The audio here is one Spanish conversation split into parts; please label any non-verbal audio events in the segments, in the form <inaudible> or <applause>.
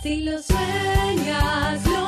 Si lo sueñas, lo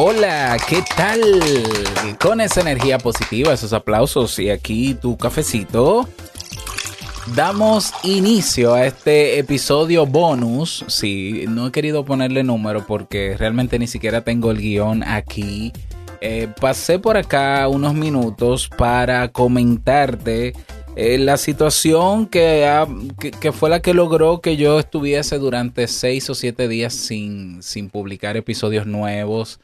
Hola, ¿qué tal? Con esa energía positiva, esos aplausos y aquí tu cafecito. Damos inicio a este episodio bonus. Sí, no he querido ponerle número porque realmente ni siquiera tengo el guion aquí. Eh, pasé por acá unos minutos para comentarte eh, la situación que, que, que fue la que logró que yo estuviese durante seis o siete días sin, sin publicar episodios nuevos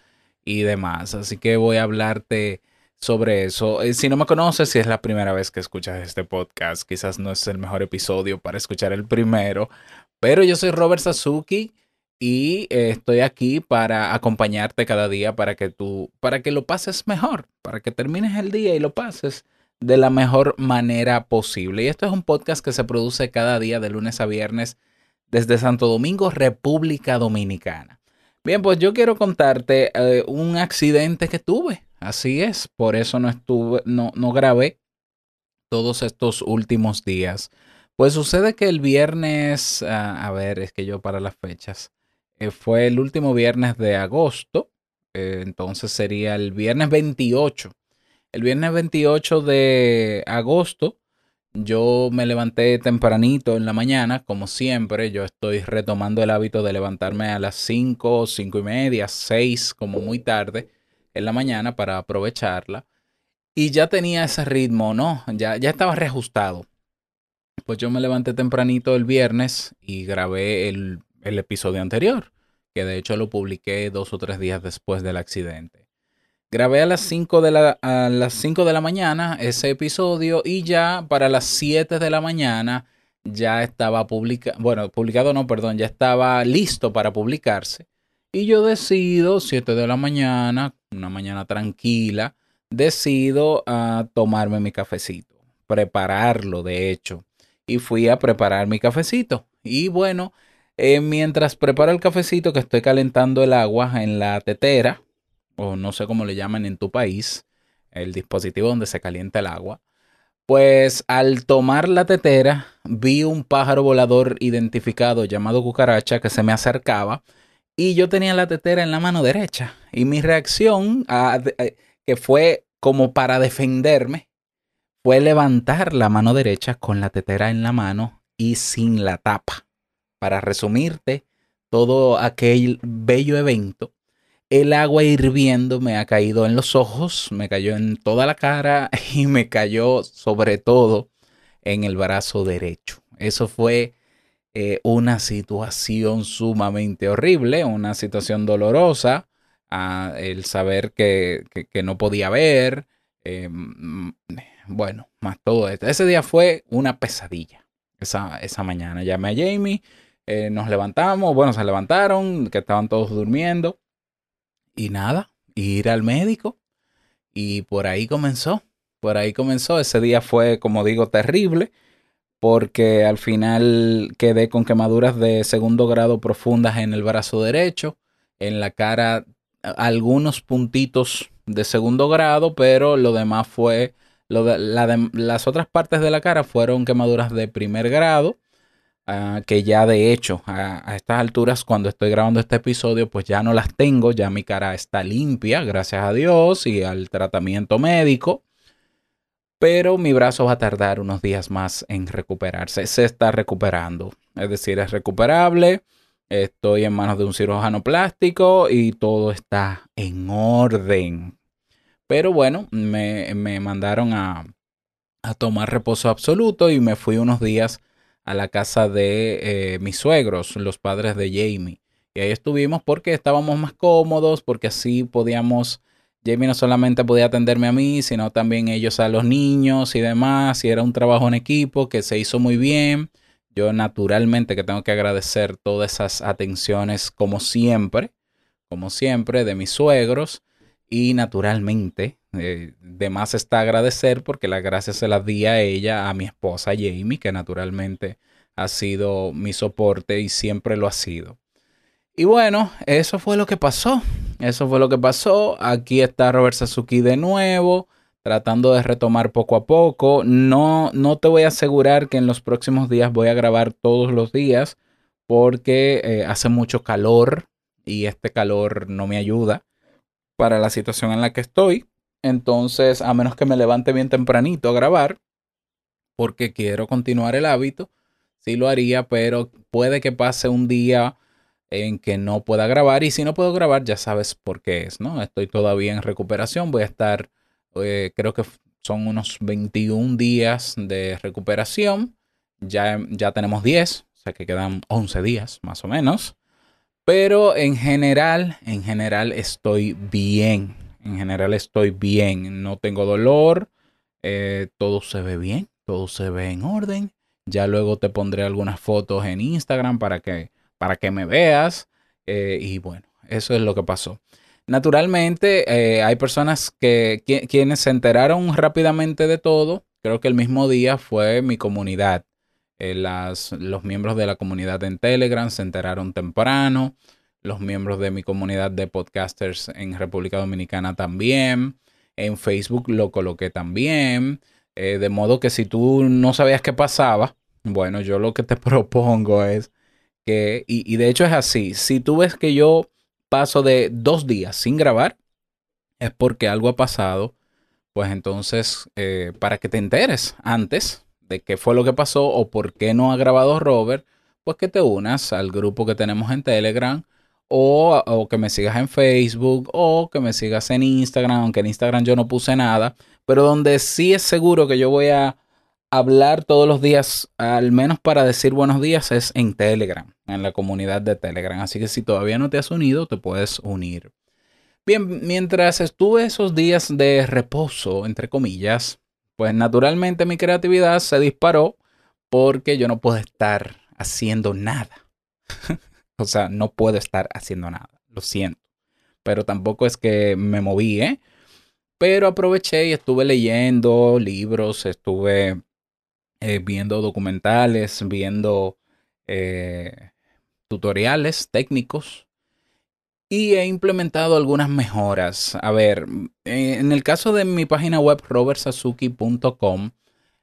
y demás. Así que voy a hablarte sobre eso. Eh, Si no me conoces, si es la primera vez que escuchas este podcast, quizás no es el mejor episodio para escuchar el primero, pero yo soy Robert Sasuki y eh, estoy aquí para acompañarte cada día para que tú, para que lo pases mejor, para que termines el día y lo pases de la mejor manera posible. Y esto es un podcast que se produce cada día de lunes a viernes desde Santo Domingo, República Dominicana. Bien, pues yo quiero contarte eh, un accidente que tuve. Así es, por eso no estuve, no, no grabé todos estos últimos días. Pues sucede que el viernes, ah, a ver, es que yo para las fechas, eh, fue el último viernes de agosto, eh, entonces sería el viernes 28. El viernes 28 de agosto, yo me levanté tempranito en la mañana, como siempre, yo estoy retomando el hábito de levantarme a las 5, 5 y media, 6, como muy tarde en la mañana para aprovecharla. Y ya tenía ese ritmo, ¿no? Ya, ya estaba reajustado. Pues yo me levanté tempranito el viernes y grabé el, el episodio anterior, que de hecho lo publiqué dos o tres días después del accidente. Grabé a las 5 de la, a las 5 de la mañana ese episodio y ya para las 7 de la mañana ya estaba publicado, bueno, publicado no, perdón, ya estaba listo para publicarse. Y yo decido, 7 de la mañana, una mañana tranquila, decido a tomarme mi cafecito, prepararlo de hecho. Y fui a preparar mi cafecito. Y bueno, eh, mientras preparo el cafecito que estoy calentando el agua en la tetera, o no sé cómo le llaman en tu país, el dispositivo donde se calienta el agua, pues al tomar la tetera vi un pájaro volador identificado llamado cucaracha que se me acercaba y yo tenía la tetera en la mano derecha y mi reacción, eh, que fue como para defenderme, fue levantar la mano derecha con la tetera en la mano y sin la tapa. Para resumirte todo aquel bello evento, el agua hirviendo me ha caído en los ojos, me cayó en toda la cara <laughs> y me cayó sobre todo en el brazo derecho. Eso fue eh, una situación sumamente horrible, una situación dolorosa, el saber que, que- no podía ver, mm, bueno, más todo esto. Ese día fue una pesadilla, esa, esa mañana. Llamé a Jamie, eh, nos levantamos, bueno, se levantaron, que estaban todos durmiendo. Y nada, ir al médico. Y por ahí comenzó. Por ahí comenzó. Ese día fue, como digo, terrible. Porque al final quedé con quemaduras de segundo grado profundas en el brazo derecho. En la cara, algunos puntitos de segundo grado. Pero lo demás fue. Lo de- de- las otras partes de la cara fueron quemaduras de primer grado. Ah, que ya de hecho a, a estas alturas cuando estoy grabando este episodio pues ya no las tengo, ya mi cara está limpia, gracias a Dios y al tratamiento médico. pero mi brazo va a tardar unos días más en recuperarse. Se está recuperando, es decir, es recuperable. Estoy en manos de un cirujano plástico y todo está en orden. Pero bueno, me, mandaron a, a, tomar reposo absoluto y me fui unos días a la casa de eh, mis suegros, los padres de Jamie. Y ahí estuvimos porque estábamos más cómodos, porque así podíamos Jamie no solamente podía atenderme a mí, sino también ellos a los niños y demás. Y era un trabajo en equipo que se hizo muy bien. Yo naturalmente que tengo que agradecer todas esas atenciones como siempre, como siempre, de mis suegros. Y naturalmente, eh, de más está agradecer porque las gracias se las di a ella, a mi esposa Jamie, que naturalmente ha sido mi soporte y siempre lo ha sido. Y bueno, eso fue lo que pasó. Eso fue lo que pasó. Aquí está Robert Sasuki de nuevo, tratando de retomar poco a poco. No, no te voy a asegurar que en los próximos días voy a grabar todos los días porque eh, hace mucho calor y este calor no me ayuda para la situación en la que estoy. Entonces, a menos que me levante bien tempranito a grabar, porque quiero continuar el hábito, sí lo haría, pero puede que pase un día en que no pueda grabar. Y si no puedo grabar, ya sabes por qué es, ¿no? Estoy todavía en recuperación. Voy a estar, eh, creo que son unos 21 días de recuperación. Ya, ya tenemos 10, o sea que quedan 11 días más o menos. Pero en general, en general estoy bien. En general estoy bien. No tengo dolor. Eh, todo se ve bien. Todo se ve en orden. Ya luego te pondré algunas fotos en Instagram para que para que me veas. Eh, y bueno, eso es lo que pasó. Naturalmente, eh, hay personas que quienes se enteraron rápidamente de todo. Creo que el mismo día fue mi comunidad. Eh, las, los miembros de la comunidad en Telegram se enteraron temprano. Los miembros de mi comunidad de podcasters en República Dominicana también. En Facebook lo coloqué también. de modo que si tú no sabías qué pasaba, bueno, yo lo que te <laughs> propongo es que, y, de hecho es así, si tú ves que yo paso de dos días sin grabar, es porque algo ha pasado, pues entonces, eh, para que te enteres antes de qué fue lo que pasó o por qué no ha grabado Robert, pues que te unas al grupo que tenemos en Telegram o, o, que me sigas en Facebook o que me sigas en Instagram, aunque en Instagram yo no puse nada, pero donde sí es seguro que yo voy a hablar todos los días, al menos para decir buenos días, es en Telegram, en la comunidad de Telegram. Así que si todavía no te has unido, te puedes unir. Bien, mientras estuve esos días de reposo, entre comillas, pues naturalmente mi creatividad se disparó porque yo no puedo estar haciendo nada. <laughs> o sea, no puedo estar haciendo nada, lo siento. Pero tampoco es que me moví, ¿eh? Pero aproveché y estuve leyendo libros, estuve eh, viendo documentales, viendo eh, tutoriales técnicos y he implementado algunas mejoras. A ver, eh, en el caso de mi página web robertsazuki.com,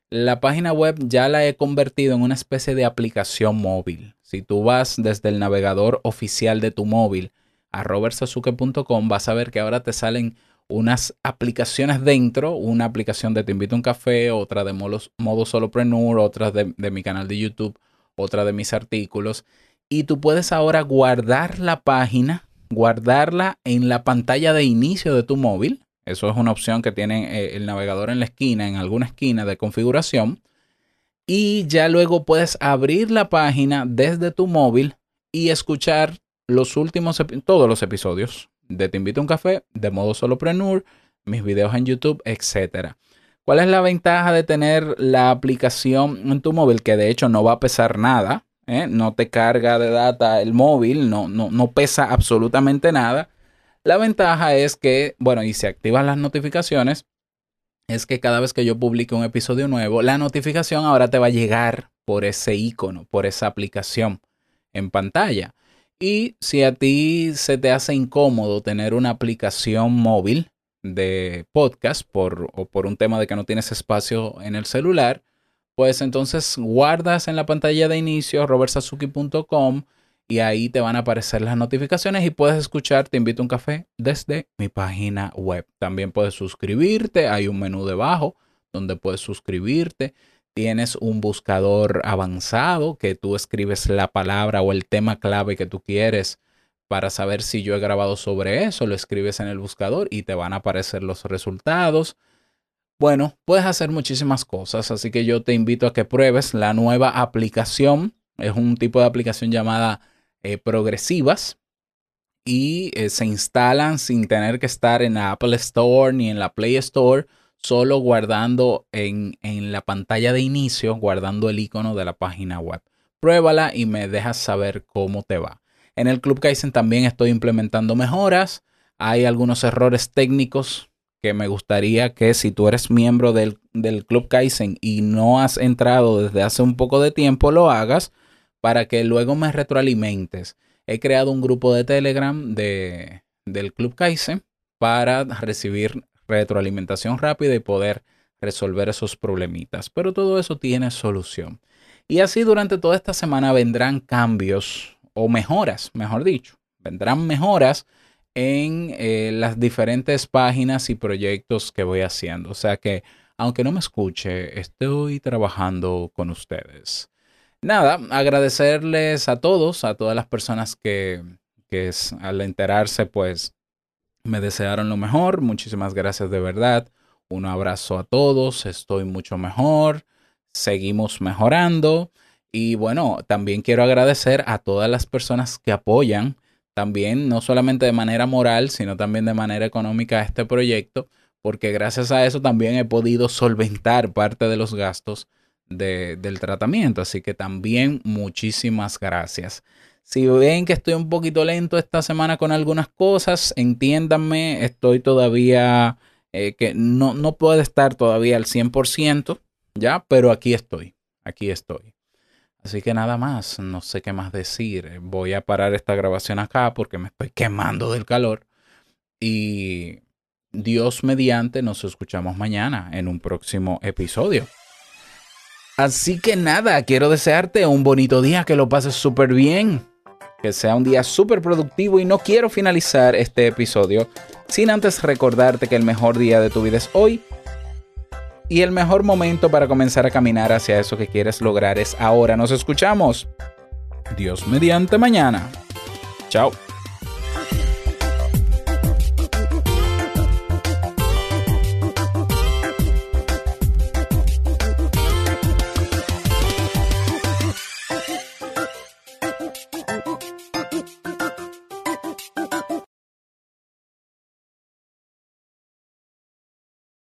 la página web ya la he convertido en una especie de aplicación móvil. Si tú vas desde el navegador oficial de tu móvil a robertsazuki.com, vas a ver que ahora te salen unas aplicaciones dentro, una aplicación de Te invito a un café, otra de modo, modo solopreneur, otra de, de mi canal de YouTube, otra de mis artículos. Y tú puedes ahora guardar la página, guardarla en la pantalla de inicio de tu móvil. Eso es una opción que tiene eh, el navegador en la esquina, en alguna esquina de configuración. Y ya luego puedes abrir la página desde tu móvil y escuchar los últimos, todos los episodios de Te invito a un café, de modo solopreneur, mis videos en YouTube, etc. ¿Cuál es la ventaja de tener la aplicación en tu móvil? Que de hecho no va a pesar nada, ¿eh? no te carga de data el móvil, no, no, no pesa absolutamente nada. La ventaja es que, bueno, y si activas las notificaciones, es que cada vez que yo publique un episodio nuevo, la notificación ahora te va a llegar por ese icono, por esa aplicación en pantalla. Y si a ti se te hace incómodo tener una aplicación móvil de podcast por, o por un tema de que no tienes espacio en el celular, pues entonces guardas en la pantalla de inicio robertsazuki.com y ahí te van a aparecer las notificaciones y puedes escuchar Te invito a un café desde mi página web. También puedes suscribirte, hay un menú debajo donde puedes suscribirte. Tienes un buscador avanzado que tú escribes la palabra o el tema clave que tú quieres para saber si yo he grabado sobre eso, lo escribes en el buscador y te van a aparecer los resultados. Bueno, puedes hacer muchísimas cosas, así que yo te invito a que pruebes la nueva aplicación. Es un tipo de aplicación llamada eh, Progresivas y eh, se instalan sin tener que estar en la Apple Store ni en la Play Store, solo guardando en, la pantalla de inicio, guardando el icono de la página web. Pruébala y me dejas saber cómo te va. En el Club Kaizen también estoy implementando mejoras. Hay algunos errores técnicos que me gustaría que si tú eres miembro del, Club Kaizen y no has entrado desde hace un poco de tiempo, lo hagas para que luego me retroalimentes. He creado un grupo de Telegram de, del Club Kaizen para recibir retroalimentación rápida y poder resolver esos problemitas. Pero todo eso tiene solución. Y así durante toda esta semana vendrán cambios o mejoras, mejor dicho. Vendrán mejoras en eh, las diferentes páginas y proyectos que voy haciendo. O sea que, aunque no me escuche, estoy trabajando con ustedes. Nada, agradecerles a todos, a todas las personas que, que al enterarse, pues me desearon lo mejor. Muchísimas gracias de verdad. Un abrazo a todos. Estoy mucho mejor. Seguimos mejorando. Y bueno, también quiero agradecer a todas las personas que apoyan también, no solamente de manera moral, sino también de manera económica este proyecto, porque gracias a eso también he podido solventar parte de los gastos del tratamiento. Así que también muchísimas gracias. Si ven que estoy un poquito lento esta semana con algunas cosas, entiéndanme, estoy todavía, eh, que no, no puedo estar todavía al 100%, ¿ya? Pero aquí estoy, aquí estoy. Así que nada más, no sé qué más decir. Voy a parar esta grabación acá porque me estoy quemando del calor. Y Dios mediante, nos escuchamos mañana en un próximo episodio. Así que nada, quiero desearte un bonito día, que lo pases súper bien, que sea un día súper productivo y no quiero finalizar este episodio sin antes recordarte que el mejor día de tu vida es hoy y el mejor momento para comenzar a caminar hacia eso que quieres lograr es ahora. Nos escuchamos. Dios mediante mañana. Chao.